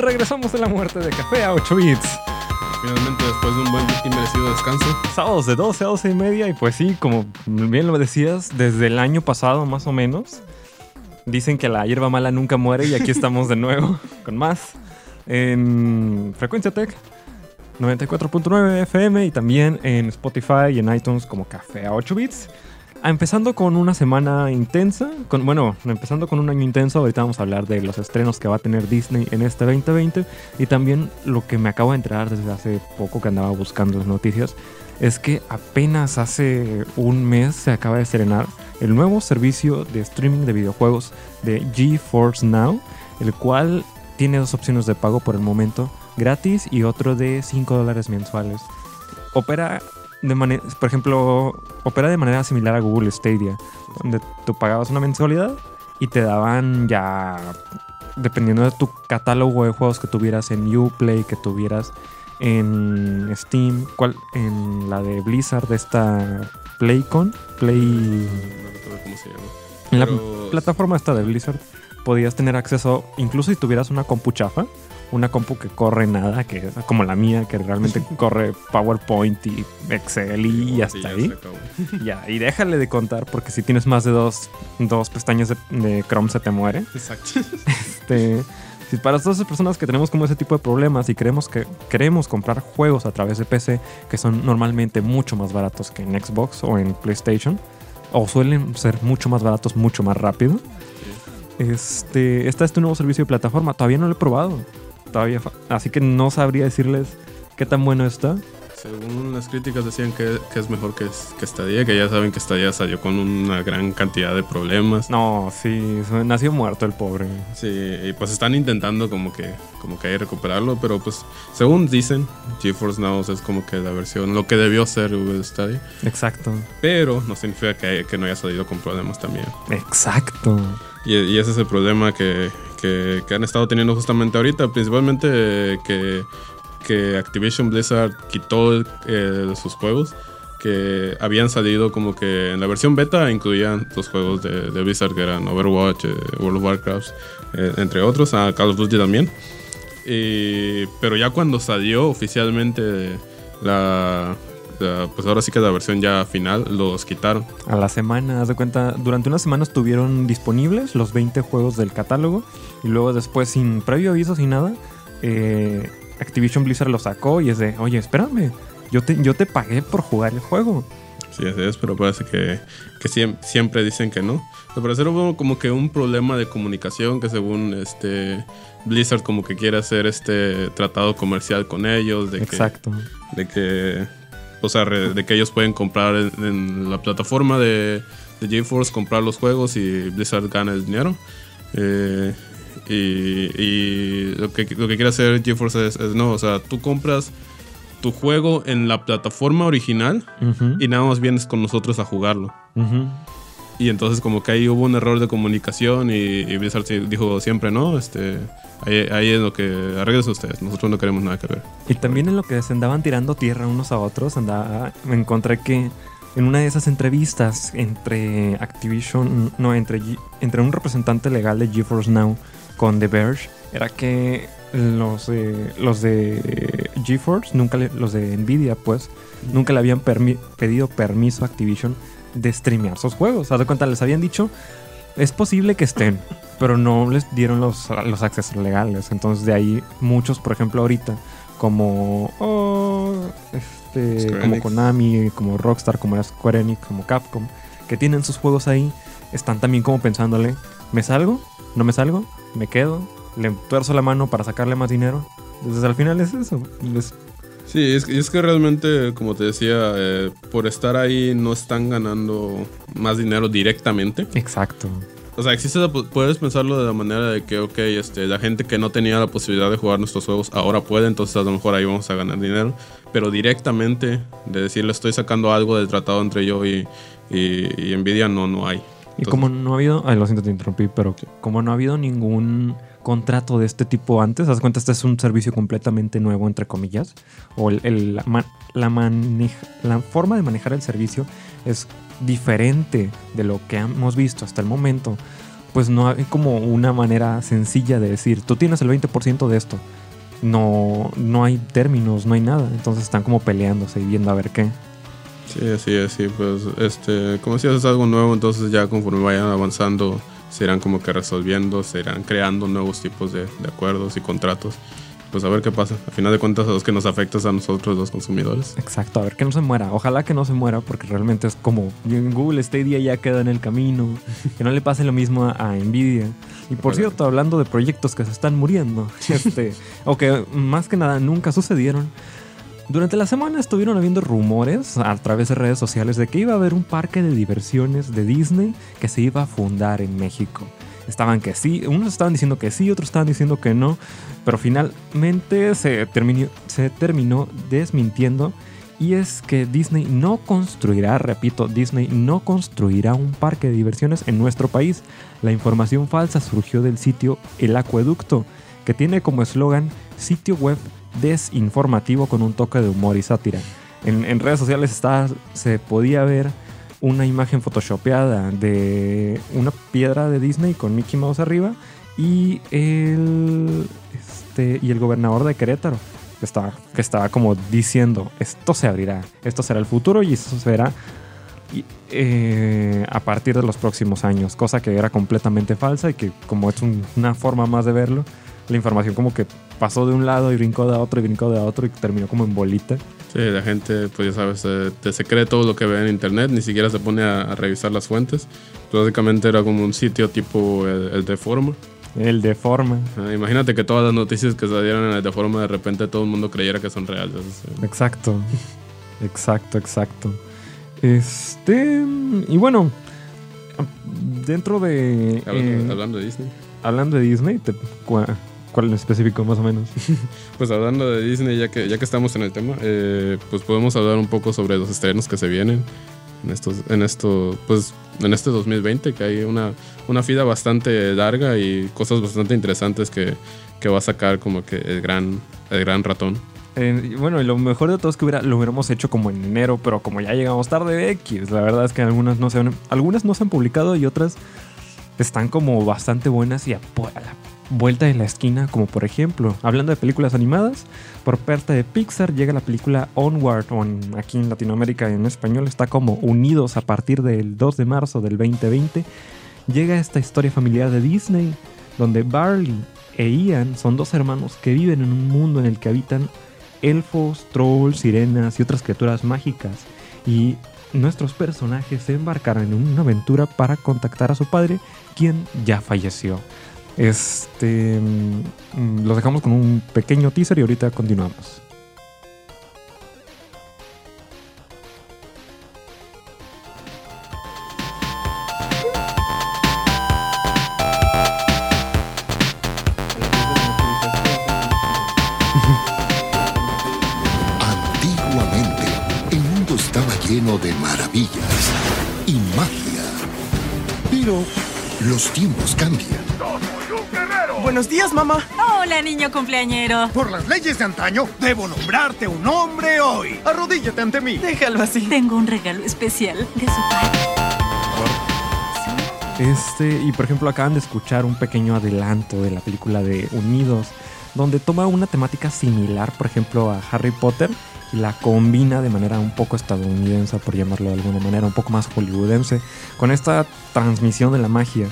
regresamos de la muerte de Café a 8 bits. Finalmente, después de un buen y merecido descanso. Sábados de 12 a 12 y media. Y pues sí, como bien lo decías, desde el año pasado más o menos. Dicen que la hierba mala nunca muere y aquí estamos de nuevo con más. En Frecuencia Tech 94.9 FM y también en Spotify y en iTunes como Café a 8 bits. Ah, Empezando con una semana intensa, con, bueno, empezando con un año intenso, ahorita vamos a hablar de los estrenos que va a tener Disney en este 2020 y también lo que me acabo de enterar desde hace poco que andaba buscando las noticias, es que apenas hace un mes se acaba de estrenar el nuevo servicio de streaming de videojuegos de GeForce Now, el cual tiene dos opciones de pago por el momento, gratis y otro de 5 dólares mensuales. Opera de por ejemplo, opera de manera similar a Google Stadia, donde tú pagabas una mensualidad y te daban ya, dependiendo de tu catálogo de juegos que tuvieras en Uplay, que tuvieras en Steam, cuál, en la de Blizzard, de esta Playcon, Play, No recuerdo cómo se llama. en la plataforma esta de Blizzard, podías tener acceso, incluso si tuvieras una compu chafa, una compu que corre nada, que es como la mía, que realmente corre PowerPoint y Excel y Sí, hasta ahí. Ya, y déjale de contar porque si tienes más de dos, dos pestañas de, de Chrome se te muere. Exacto. Este, si para todas esas personas que tenemos como ese tipo de problemas y queremos que queremos comprar juegos a través de PC que son normalmente mucho más baratos que en Xbox o en PlayStation o suelen ser mucho más baratos mucho más rápido. Este, está este nuevo servicio de plataforma, todavía no lo he probado. Todavía así que no sabría decirles qué tan bueno está. Según las críticas decían que, que es mejor que, que Stadia, que ya saben que Stadia salió con una gran cantidad de problemas. No, sí, nació muerto el pobre. Sí, y pues están intentando como que como que recuperarlo, pero pues según dicen, GeForce Now es como que la versión, lo que debió ser Stadia, Exacto. pero no significa que, que no haya salido con problemas también. Exacto. Y, y ese es el problema que, que- que han estado teniendo justamente ahorita, principalmente que, que Activision Blizzard quitó eh, sus juegos que habían salido como que en la versión beta incluían los juegos de, Blizzard que eran Overwatch, eh, World of Warcraft, eh, entre otros, a Call of Duty también. Y- pero ya cuando salió oficialmente la, la- pues ahora sí que la versión ya final, los quitaron. A la semana, haz de cuenta, durante una semana estuvieron disponibles los 20 juegos del catálogo y luego después, sin previo aviso, sin nada, eh, Activision Blizzard lo sacó y es de, oye, espérame, yo te, yo te pagué por jugar el juego. Sí, así es, pero parece que, que siem- siempre dicen que no. Al parecer hubo como que un problema de comunicación que según este Blizzard como que quiere hacer este tratado comercial con ellos, de que, Exacto. de que o sea, de que ellos pueden comprar en, en la plataforma de, de GeForce, comprar los juegos y Blizzard gana el dinero. Eh, y y lo, que, lo que quiere hacer GeForce es, es no, o sea, tú compras tu juego en la plataforma original y nada más vienes con nosotros a jugarlo. ujú. Y entonces como que ahí hubo un error de comunicación y, y Blizzard dijo siempre, no, este, ahí, es lo que arreglen ustedes, nosotros no queremos nada que ver. Y también en lo que se andaban tirando tierra unos a otros, andaba, me encontré que en una de esas entrevistas entre Activision, no, entre, entre un representante legal de GeForce Now con The Verge, era que los, de- los de GeForce, nunca le- los de Nvidia, pues, nunca le habían pedido permiso a Activision de streamear sus juegos. Haz de cuenta, les habían dicho, es posible que estén, pero no les dieron los, los accesos legales. Entonces, de ahí muchos, por ejemplo, ahorita, como, oh, este, como. Konami, como Rockstar, como Square Enix, como Capcom, que tienen sus juegos ahí, están también como pensándole, ¿me salgo? ¿No me salgo? ¿Me quedo? ¿Le tuerzo la mano para sacarle más dinero? Entonces, al final es eso. Sí, es, que- es que realmente, como te decía, eh, por estar ahí no están ganando más dinero directamente. Exacto. O sea, existe puedes pensarlo de la manera de que, ok, este, la gente que no tenía la posibilidad de jugar nuestros juegos ahora puede, entonces a lo mejor ahí vamos a ganar dinero. Pero directamente, de decirle estoy sacando algo del tratado entre yo y, y, y Nvidia, no, no hay. Y como no ha habido, ay, lo siento, te interrumpí, pero como no ha habido ningún contrato de este tipo antes, haz cuenta, este es un servicio completamente nuevo, entre comillas, o el, la, la la forma de manejar el servicio es diferente de lo que hemos visto hasta el momento, pues no hay como una manera sencilla de decir, tú tienes el 20% de esto. No, no hay términos, no hay nada. Entonces están como peleándose y viendo a ver qué. Sí, así es, sí, pues, este, como decías, es algo nuevo, entonces ya conforme vayan avanzando, se irán como que resolviendo, se irán creando nuevos tipos de, de acuerdos y contratos pues a ver qué pasa. A final de cuentas, a los que nos afecta a nosotros, los consumidores. Exacto, a ver que no se muera. Ojalá que no se muera, porque realmente es como en Google Stadia ya queda en el camino. que no le pase lo mismo a, Nvidia. Y por cierto, hablando de proyectos que se están muriendo, este, o que más que nada nunca sucedieron. Durante la semana estuvieron habiendo rumores a través de redes sociales de que iba a haber un parque de diversiones de Disney que se iba a fundar en México estaban que sí, unos estaban diciendo que sí, otros estaban diciendo que no, pero finalmente se terminó, se terminó desmintiendo y es que Disney no construirá, repito, Disney no construirá un parque de diversiones en nuestro país. La información falsa surgió del sitio El Acueducto, que tiene como eslogan sitio web desinformativo con un toque de humor y sátira. En, redes sociales está, se podía ver una imagen photoshopeada de una piedra de Disney con Mickey Mouse arriba y el, este, y el gobernador de Querétaro que estaba, que estaba como diciendo esto se abrirá, esto será el futuro y eso será eh, a partir de los próximos años, cosa que era completamente falsa y que como es una forma más de verlo, la información como que pasó de un lado y brincó de otro y brincó de otro y terminó como en bolita. Sí, la gente, pues ya sabes, te, se cree todo lo que ve en internet, ni siquiera se pone a, revisar las fuentes. básicamente era como un sitio tipo el, de Forma. El de Forma. Ah, imagínate que todas las noticias que salieran en el de Forma de repente todo el mundo creyera que son reales. Exacto, exacto, exacto. Este, y bueno, dentro de... Hablando, eh, de Disney. Hablando de Disney, te, ¿Cuál en específico, más o menos? pues hablando de Disney, ya que, ya que estamos en el tema, eh, pues podemos hablar un poco sobre los estrenos que se vienen en estos, en esto, pues en este 2020, que hay una, una fila bastante larga y cosas bastante interesantes que, que va a sacar como que el gran, el gran ratón. Eh, bueno, y lo mejor de todo es que hubiera, lo hubiéramos hecho como en enero, pero como ya llegamos tarde, X. La verdad es que algunas no se han, algunas no se han publicado y otras están como bastante buenas y a, a la vuelta de la esquina, como por ejemplo, hablando de películas animadas, por parte de Pixar llega la película Onward, aquí en Latinoamérica en español está como Unidos a partir del 2 de marzo del 2020. Llega esta historia familiar de Disney, donde Barley e Ian son dos hermanos que viven en un mundo en el que habitan elfos, trolls, sirenas y otras criaturas mágicas. Y nuestros personajes se embarcarán en una aventura para contactar a su padre, quien ya falleció. Este, mm, los dejamos con un pequeño teaser y ahorita continuamos. Antiguamente, el mundo estaba lleno de maravillas y magia. Pero los tiempos cambian Buenos días, mamá. Hola, niño cumpleañero. Por las leyes de antaño, debo nombrarte un hombre hoy. Arrodíllate ante mí. Déjalo así. Tengo un regalo especial de su padre. Este, y por ejemplo, acaban de escuchar un pequeño adelanto de la película de Unidos, donde toma una temática similar, por ejemplo, a Harry Potter y la combina de manera un poco estadounidense, por llamarlo de alguna manera, un poco más hollywoodense, con esta transmisión de la magia.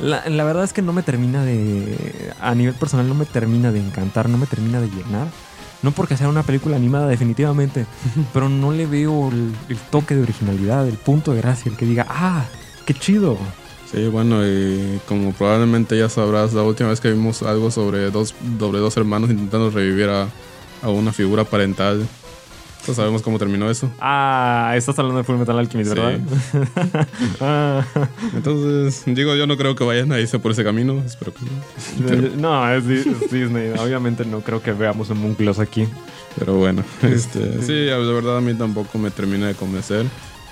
La, verdad es que no me termina de. A nivel personal, no me termina de encantar, no me termina de llenar. No porque sea una película animada, definitivamente, pero no le veo el, toque de originalidad, el punto de gracia, el que diga, ¡ah! ¡Qué chido! Sí, bueno, y como probablemente ya sabrás, la última vez que vimos algo sobre dos, sobre dos hermanos intentando revivir a, a una figura parental sabemos cómo terminó eso. Ah, estás hablando de Full Metal Alchemist, ¿verdad? Ah. Entonces, digo, yo no creo que vayan a irse por ese camino. Espero que no. No, es, Disney. Obviamente no creo que veamos un Munclos aquí. Pero bueno, este, sí, de verdad a mí tampoco me termina de convencer.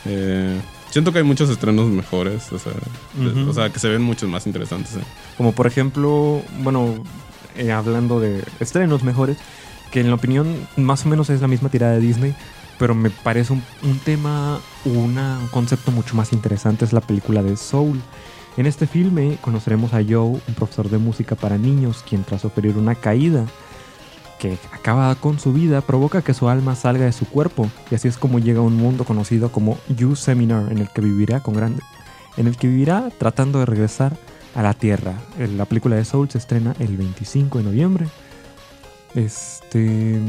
Eh, siento que hay muchos estrenos mejores, o sea, o sea que se ven muchos más interesantes. Eh. Como por ejemplo, bueno, eh, hablando de estrenos mejores, que en la opinión más o menos es la misma tirada de Disney, pero me parece un, tema, un concepto mucho más interesante es la película de Soul. En este filme conoceremos a Joe, un profesor de música para niños, quien tras sufrir una caída que acaba con su vida, provoca que su alma salga de su cuerpo, y así es como llega a un mundo conocido como You Seminar, en el que vivirá con grande, en el que vivirá tratando de regresar a la Tierra. La película de Soul se estrena el 25 de noviembre. Este,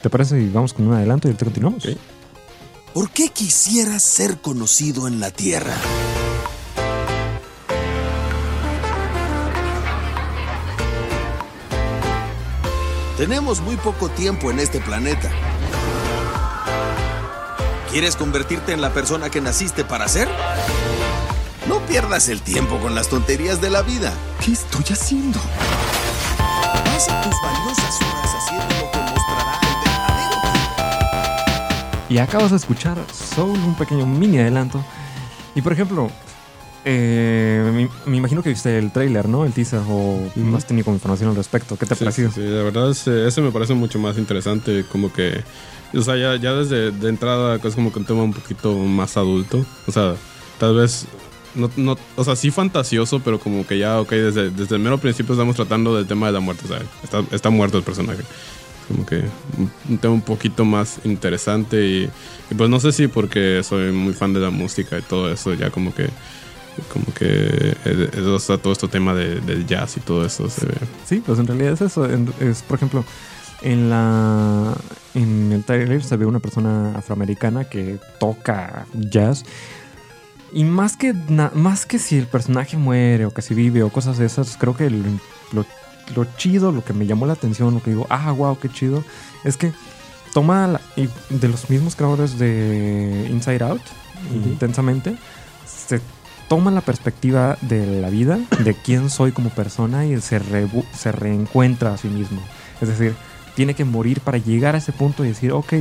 ¿te parece si vamos con un adelanto y ahorita continuamos? ¿Por qué quisieras ser conocido en la Tierra? Tenemos muy poco tiempo en este planeta. ¿Quieres convertirte en la persona que naciste para ser? No pierdas el tiempo con las tonterías de la vida. ¿Qué estoy haciendo? Pasa tus valiosas Y acabas de escuchar Soul, un pequeño mini adelanto. Y por ejemplo, eh, me, me imagino que viste el trailer, ¿no? El teaser, o no has tenido información al respecto. ¿Qué te ha Sí, parecido? sí, la verdad ese, ese me parece mucho más interesante, como que, o sea, ya, ya desde de entrada es como que un tema un poquito más adulto, o sea, tal vez, no, no, o sea, sí fantasioso, pero como que ya, ok, desde, desde el mero principio estamos tratando del tema de la muerte, o sea, está, está muerto el personaje. Como que un, tema un poquito más interesante y, pues no sé si porque soy muy fan de la música y todo eso, ya como que como que todo este tema de- jazz y todo eso se ve Sí, pues en realidad es eso. Es, por ejemplo, en la en el trailer se ve una persona afroamericana que toca jazz. Y más que, na- más que si el personaje muere o que si vive o cosas de esas, creo que lo, lo- lo chido, lo que me llamó la atención, lo que digo, ah, wow, qué chido, es que toma la- y de los mismos creadores de Inside Out, intensamente, se toma la perspectiva de la vida, de quién soy como persona y se reencuentra a sí mismo. Es decir, tiene que morir para llegar a ese punto y decir, ok,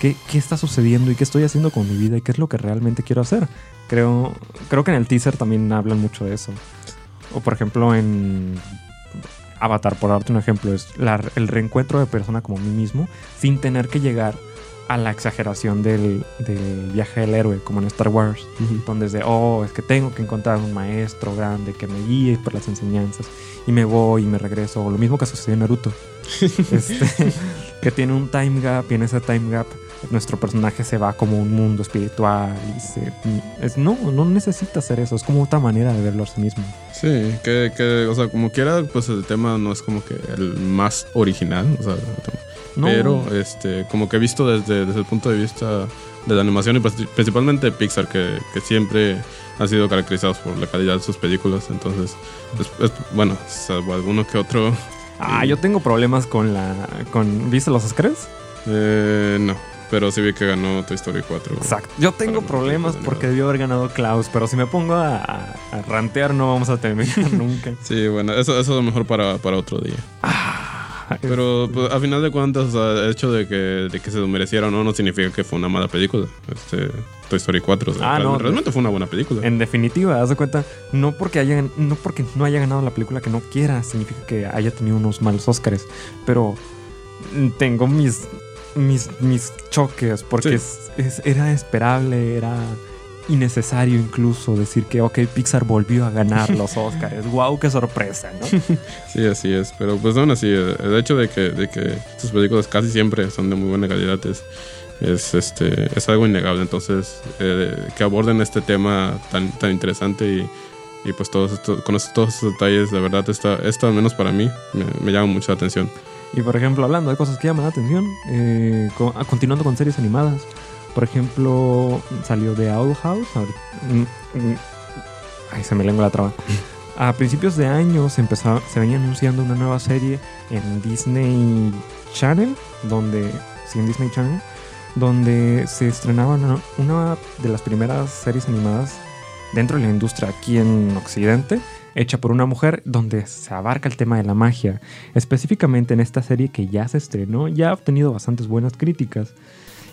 ¿qué, qué está sucediendo y qué estoy haciendo con mi vida y qué es lo que realmente quiero hacer? Creo, creo que en el teaser también hablan mucho de eso. O por ejemplo en Avatar, por darte un ejemplo, es la- el reencuentro de persona como mí mismo sin tener que llegar a la exageración del, del viaje del héroe, como en Star Wars, donde es de, oh, es que tengo que encontrar un maestro grande que me guíe por las enseñanzas, y me voy y me regreso, lo mismo que sucedió en Naruto, este, que tiene un time gap, y en ese time gap nuestro personaje se va como un mundo espiritual, y se, es, no, no necesita hacer eso, es como otra manera de verlo a sí mismo. Sí, que, que, o sea, como quiera, pues el tema no es como que el más original, o sea, No, pero este, como que he visto desde, desde el punto de vista de la animación y pues, principalmente Pixar, que, que siempre han sido caracterizados por la calidad de sus películas, entonces, es- es- bueno, salvo alguno que otro, Ah, yo tengo problemas con la, con, ¿viste los Oscars? eh, no, pero sí vi que ganó Toy Story 4. Exacto. Yo tengo problemas porque debió haber ganado Klaus, pero si me pongo a, rantear no vamos a terminar nunca. Sí, bueno, eso, eso es lo mejor para, para otro día. Pero pues, a final de cuentas, o sea, el hecho de que, de que se lo mereciera o no, no significa que fue una mala película. Este, Toy Story 4. o sea, Ah, no. real- realmente fue una buena película. En definitiva, haz de cuenta, no porque haya, no porque no haya ganado la película que no quiera, significa que haya tenido unos malos Oscars. Pero mm, tengo mis, mis, mis choques, porque Sí. es- es- era esperable, era innecesario incluso decir que, ok, Pixar volvió a ganar los Oscars. wow, qué sorpresa, ¿no? Sí, así es. Pero pues aún así, el el hecho de que, de que sus películas casi siempre son de muy buena calidad es, es, este, es algo innegable. Entonces, eh, que aborden este tema tan, tan interesante y, y pues todos estos, con todos estos detalles, de verdad, esta, esto al menos para mí me, me llama mucho la atención. Y por ejemplo, hablando de cosas que llaman la atención, eh, ah, continuando con series animadas, por ejemplo, salió The Owl House. ver, mm, mm, Ay, se me lengua la traba. A principios de año se, empezó, se venía anunciando una nueva serie en Disney Channel, donde, sí, en Disney Channel, donde se estrenaba una, una de las primeras series animadas dentro de la industria aquí en Occidente, hecha por una mujer, donde se abarca el tema de la magia. Específicamente en esta serie que ya se estrenó, ya ha obtenido bastantes buenas críticas.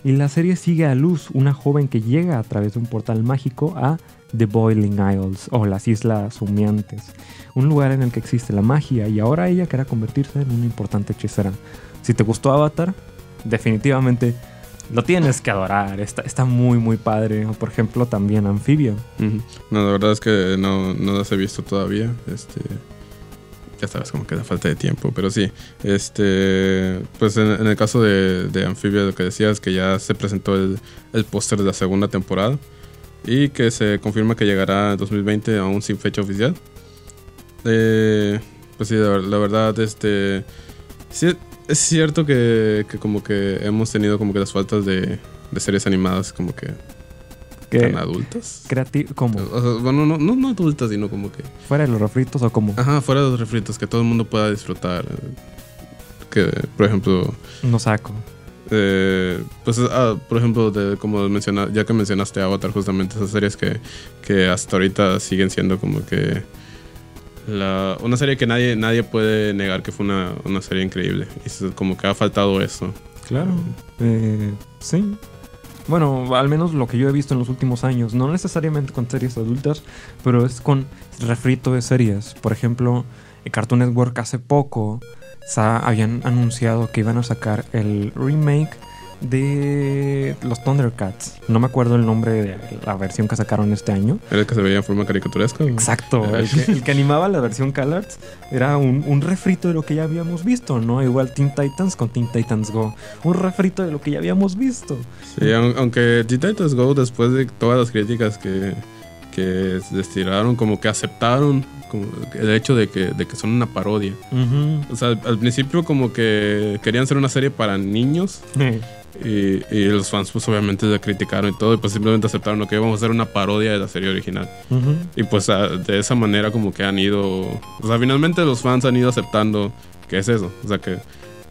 Y la serie sigue a Luz, una joven que llega a través de un portal mágico a The Boiling Isles o las Islas Humeantes, un lugar en el que existe la magia y ahora ella querrá convertirse en una importante hechicera. Si te gustó Avatar, definitivamente lo tienes que adorar. Está, está muy, muy padre. Por ejemplo, también. Ujú. No, la verdad es que no, no las he visto todavía. Este, ya sabes, como que da falta de tiempo, pero sí. Este, pues en, el caso de, de Amphibia, lo que decías, que ya se presentó el, el póster de la segunda temporada y que se confirma que llegará en 2020 aún sin fecha oficial. Eh, pues sí, la, la verdad, este, sí, es cierto que, que como que hemos tenido como que las faltas de, de series animadas como que tan adultas. creativo, como O sea, bueno, no, no, no adultas, sino como que. fuera de los refritos o como Ajá, fuera de los refritos, que todo el mundo pueda disfrutar. Que, por ejemplo, no saco. eh, pues, ah, por ejemplo, de, como menciona, ya que mencionaste Avatar, justamente esas series que, que hasta ahorita siguen siendo como que. La, una serie que nadie, nadie puede negar que fue una, una serie increíble. Y como que ha faltado eso. Claro. Eh, sí. Bueno, al menos lo que yo he visto en los últimos años, no necesariamente con series adultas, pero es con refrito de series. Por ejemplo, eh, Cartoon Network hace poco habían anunciado que iban a sacar el remake de los Thundercats. No me acuerdo el nombre de la versión que sacaron este año. Era el que se veía en forma caricaturesca. Exacto, el que, el que animaba la versión Colors era un, un refrito de lo que ya habíamos visto, ¿no? Igual Teen Titans con Teen Titans Go. Un refrito de lo que ya habíamos visto. Sí, aun- aunque Teen Titans Go, después de todas las críticas que, que tiraron, como que aceptaron como el hecho de que, de que son una parodia. O sea, al, al principio como que querían ser una serie para niños y, y los fans pues obviamente la criticaron y todo y pues simplemente aceptaron que íbamos a hacer una parodia de la serie original. Ujú. Y pues a- de esa manera como que han ido, o sea, finalmente los fans han ido aceptando que es eso, o sea, que,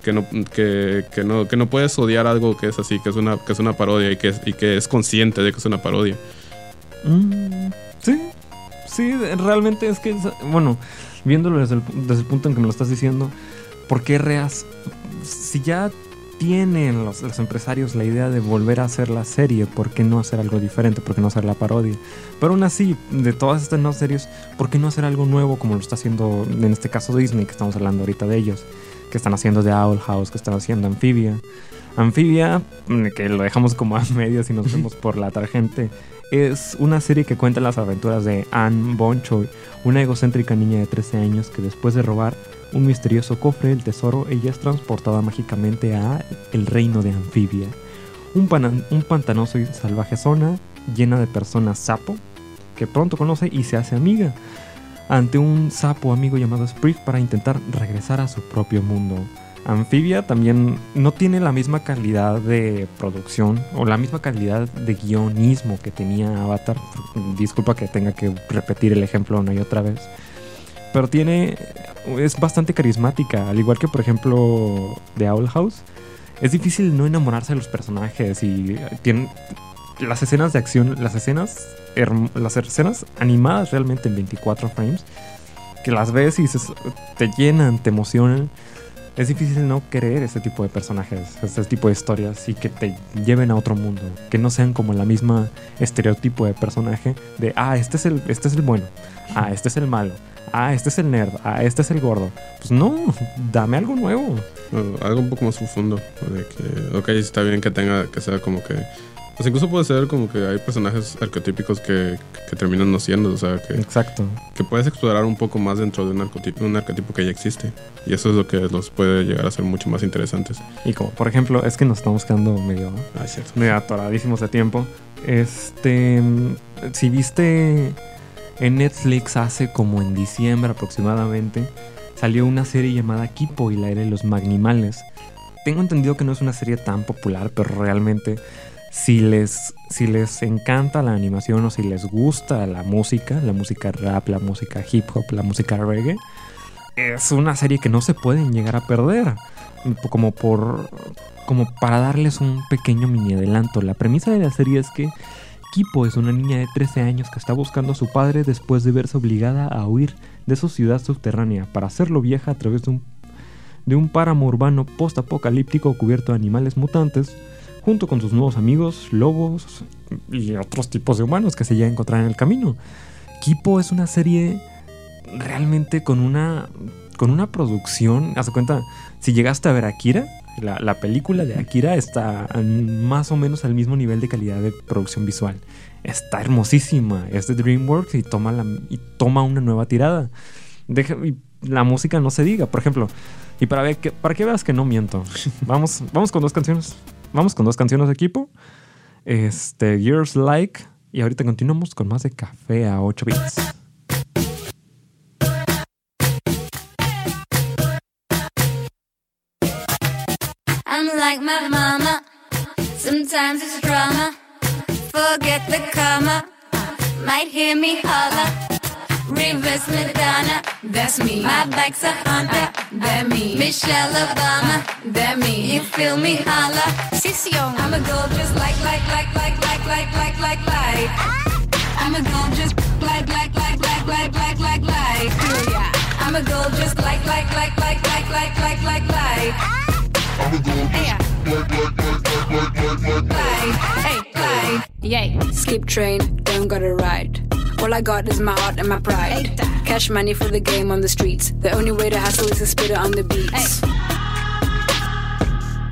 que, no, que, que no, que no puedes odiar algo que es así, que es una, que es una parodia y que es, y que es consciente de que es una parodia. Mm, sí, sí, realmente es que, bueno, viéndolo desde el, desde el punto en que me lo estás diciendo, ¿por qué reas? Si ya tienen los, empresarios la idea de volver a hacer la serie, ¿por qué no hacer algo diferente? ¿Por qué no hacer la parodia? Pero aún así, de todas estas nuevas series, ¿por qué no hacer algo nuevo como lo está haciendo en este caso Disney, que estamos hablando ahorita de ellos? Que están haciendo de Owl House, que están haciendo Amphibia. Amphibia, mm, que lo dejamos como a medias y nos vemos por la tarjente, es una serie que cuenta las aventuras de Anne Bonchoy, una egocéntrica niña de 13 años que después de robar un misterioso cofre del tesoro, ella es transportada mágicamente a el reino de Anfibia, un, pantanoso y salvaje zona llena de personas sapo que pronto conoce y se hace amiga ante un sapo amigo llamado Sprig para intentar regresar a su propio mundo. Amphibia también no tiene la misma calidad de producción o la misma calidad de guionismo que tenía Avatar. Disculpa que tenga que repetir el ejemplo una y otra vez. Pero tiene. Es bastante carismática. Al igual que, por ejemplo, The Owl House. Es difícil no enamorarse de los personajes. Y tienen. Las escenas de acción. Las escenas. Las escenas animadas realmente en 24 frames. Que las ves y dices, te llenan, te emocionan es difícil no querer ese tipo de personajes, este tipo de historias y que te lleven a otro mundo, que no sean como la misma estereotipo de personaje de, ah, este es el, este es el bueno, ah, este es el malo, ah, este es el nerd, ah, este es el gordo. Pues no, dame algo nuevo. Algo un poco más profundo. De que, ok, está bien que tenga, que sea como que. Pues incluso puede ser como que hay personajes arquetípicos que, que terminan no siendo, o sea, que, Exacto. que puedes explorar un poco más dentro de un arquetipo, un arquetipo que ya existe. Y eso es lo que los puede llegar a ser mucho más interesantes. Y como, por ejemplo, es que nos estamos quedando medio Ah, es cierto. medio atoradísimos de tiempo. Este, si viste en Netflix hace como en diciembre aproximadamente, salió una serie llamada Kipo y la era de los Magnimales. Tengo entendido que no es una serie tan popular, pero realmente si les, si les encanta la animación o si les gusta la música, la música rap, la música hip hop, la música reggae, es una serie que no se pueden llegar a perder. Como por. como para darles un pequeño mini adelanto. La premisa de la serie es que Kipo es una niña de 13 años que está buscando a su padre después de verse obligada a huir de su ciudad subterránea para hacerlo vieja a través de un, de un páramo urbano post-apocalíptico cubierto de animales mutantes, junto con sus nuevos amigos, lobos y otros tipos de humanos que se llega a encontrar en el camino. Kipo es una serie realmente con una con una producción, haz cuenta, si llegaste a ver Akira, La, la película de Akira está más o menos al mismo nivel de calidad de producción visual. Está hermosísima. Es de DreamWorks y toma, la, y toma una nueva tirada. Deja- y la música no se diga. Por ejemplo, y para, ver que, para que veas que no miento, vamos, vamos con dos canciones. Vamos con dos canciones de equipo. Este, Years Like. Y ahorita continuamos con más de café a 8 bits. I'm like my mama. Sometimes it's drama. Forget the comma. Might hear me holler. Reverse Madonna. That's me. My bike's a Honda. That me. Michelle Obama. That me. You feel me holler. Sission. I'm a girl just like, like, like, like, like, like, like, like, like. I'm a girl just like, like, like, like, like, like, like, like. I'm a girl just like, like, like, like, like, like, Yay. Skip train, don't gotta ride. All I got is my heart and my pride. Cash money for the game on the streets. The only way to hustle is to spit it on the beats.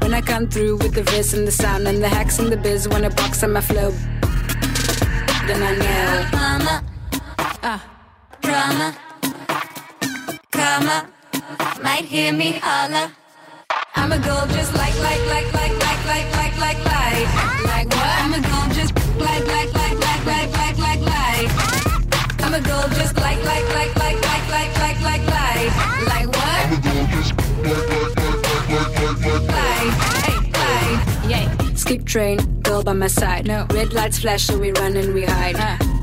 When I come through with the verse and the sound and the hacks and the biz, when I box on my flow, then I know. Mama, Ah, drama, karma, might hear me holler. I'm a girl just like, like, like, like, like, like, like, like, like. Train, girl by my side. No. Red lights flash, so we run and we hide.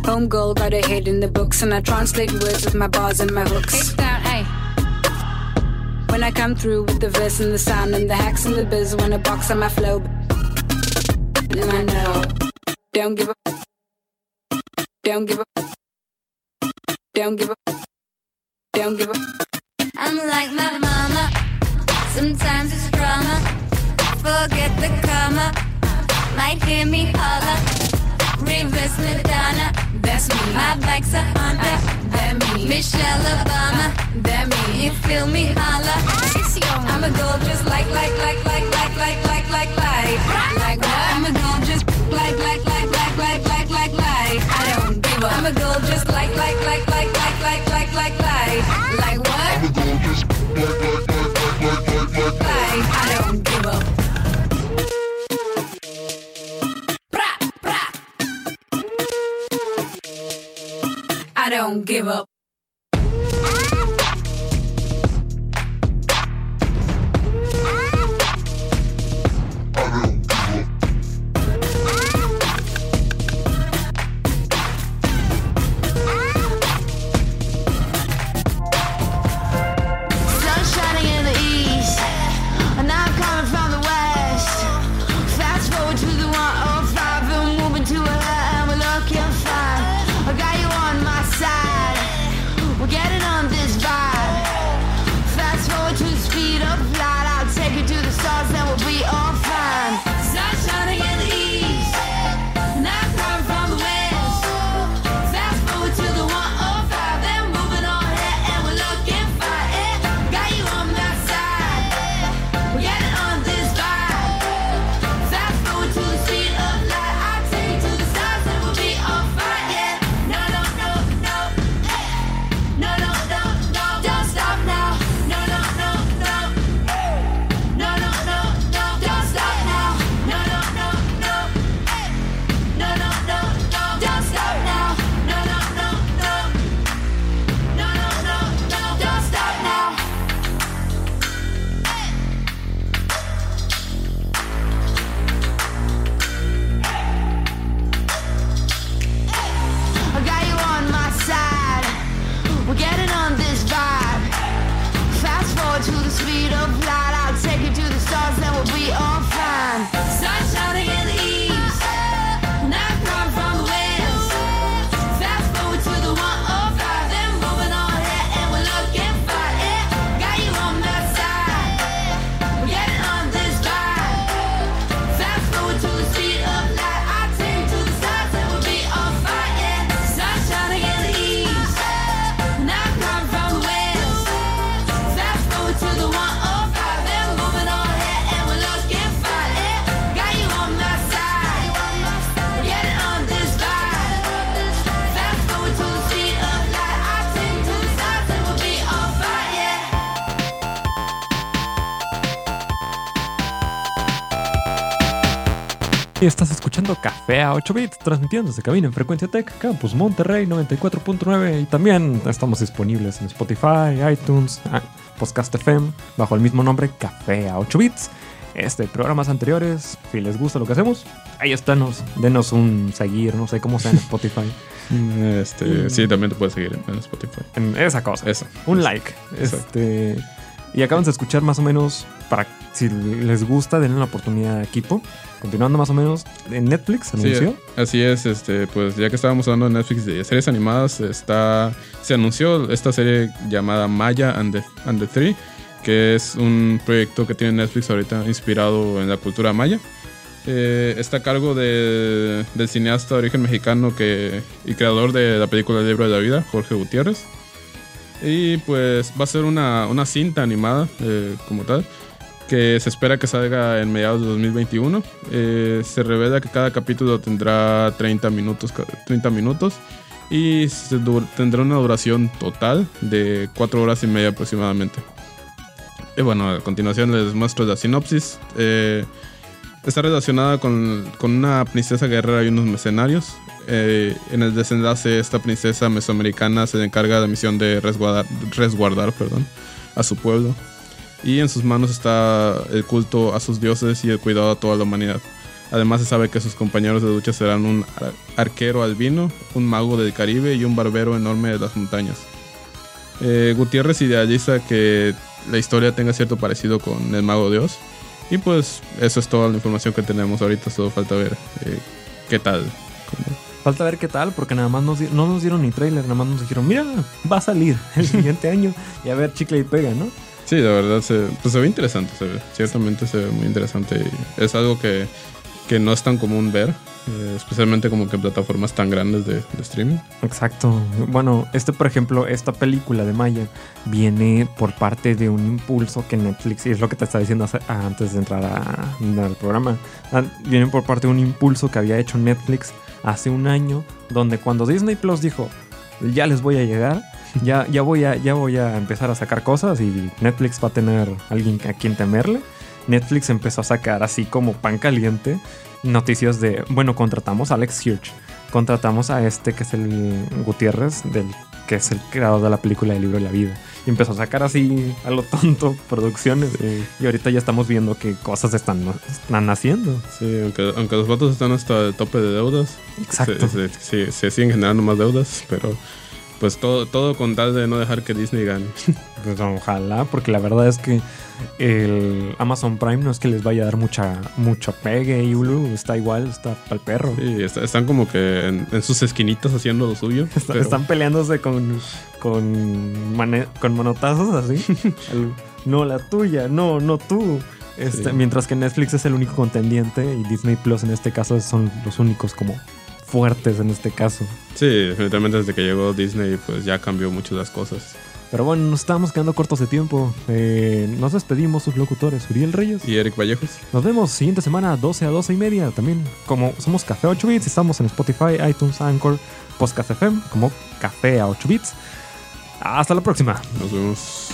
Home girl got her head in the books, and I translate words with my bars and my hooks. down. When I come through with the verse and the sound and the hacks and the biz, when I box on my flow, then I know. Don't give up. Don't give up. Don't give up. Don't give up. I'm like my mama. Sometimes it's drama. Forget the comma. Might hear me holler. Reverse Madonna. That's me. My bike's a Honda. That me. Michelle Obama. That me. You feel me holler. I'm a girl just like, like, like, like, like, like, like, like, like. Like what? I'm a girl just like, like, like, like, like, like, like, like. I don't give up. I'm a girl just like, like, give up. Estás escuchando Café a 8 bits, transmitiendo desde cabina en Frecuencia Tech, Campus Monterrey 94.9 y también estamos disponibles en Spotify, iTunes, ah, Podcast FM, bajo el mismo nombre Café a 8 bits. Este, programas anteriores, si les gusta lo que hacemos, ahí estános, denos un seguir, no sé cómo sea en Spotify, Este, sí, también te puedes seguir en, Spotify. en esa cosa. Eso. Un like. Exacto. Este, y acaban de escuchar más o menos, para si les gusta, denle la oportunidad a Equipo. Continuando más o menos, en Netflix Sí, anunció. así es, este, pues ya que estábamos hablando de Netflix de series animadas, está, se anunció esta serie llamada Maya and the, and the Three, que es un proyecto que tiene Netflix ahorita inspirado en la cultura maya. Eh, está a cargo de- del cineasta de origen mexicano que, y creador de la película El libro de la vida, Jorge Gutiérrez. Y pues va a ser una, una cinta animada eh, como tal, que se espera que salga en mediados de 2021. Eh, se revela que cada capítulo tendrá 30 minutos, ca- 30 minutos y tendrá una duración total de 4 horas y media aproximadamente. Y bueno, a continuación les muestro la sinopsis. Eh, está relacionada con, con una princesa guerrera y unos mercenarios. Eh, en el desenlace, esta princesa mesoamericana se encarga de la misión de resguardar, resguardar perdón, a su pueblo. Y en sus manos está el culto a sus dioses y el cuidado a toda la humanidad. Además se sabe que sus compañeros de lucha serán un ar- arquero albino, un mago del Caribe y un barbero enorme de las montañas. Eh, Gutiérrez idealiza que la historia tenga cierto parecido con el mago Dios. Y pues eso es toda la información que tenemos ahorita, solo falta ver eh, qué tal. Falta ver qué tal, porque nada más nos no nos dieron ni trailer, nada más nos dijeron, mira, va a salir el siguiente año y a ver chicle y pega, ¿no? Sí, la verdad se, pues se ve interesante, se ve, ciertamente se ve muy interesante y es algo que, que no es tan común ver, eh, especialmente como que en plataformas tan grandes de, streaming. Exacto. Bueno, este, por ejemplo, esta película de Maya viene por parte de un impulso que Netflix, y es lo que te estaba diciendo hace- antes de entrar al programa, ah, viene por parte de un impulso que había hecho Netflix hace un año, donde cuando Disney Plus dijo, ya les voy a llegar, ya, ya, voy a, ya voy a empezar a sacar cosas y Netflix va a tener alguien a quien temerle. Netflix empezó a sacar así como pan caliente noticias de, bueno, contratamos a Alex Hirsch, contratamos a este que es el Gutiérrez, del, que es el creador de la película del libro de la vida. Y empezó a sacar así a lo tonto producciones. Y ahorita ya estamos viendo que cosas están, están haciendo. Sí, aunque, aunque los vatos están hasta el tope de deudas. Exacto. Se, se- se- se siguen generando más deudas, pero pues todo, todo con tal de no dejar que Disney gane. Pues ojalá, porque la verdad es que el Amazon Prime no es que les vaya a dar mucha, mucha pegue y Hulu está igual, está para el perro. Sí, está- están como que en, en sus esquinitas haciendo lo suyo. Está- pero- Están peleándose con, con, mane- con manotazos así. El- no, la tuya, no, no tú. Este, Sí. Mientras que Netflix es el único contendiente y Disney Plus en este caso son los únicos como fuertes en este caso. Sí, definitivamente desde que llegó Disney pues ya cambió mucho las cosas. Pero bueno, nos estamos quedando cortos de tiempo. Eh, nos despedimos sus locutores, Uriel Reyes. Y Eric Vallejos. Nos vemos siguiente semana, 12 a 12 y media. También, como somos Café a 8 bits, estamos en Spotify, iTunes, Anchor, Podcast FM, como Café a 8 bits. Hasta la próxima. Nos vemos.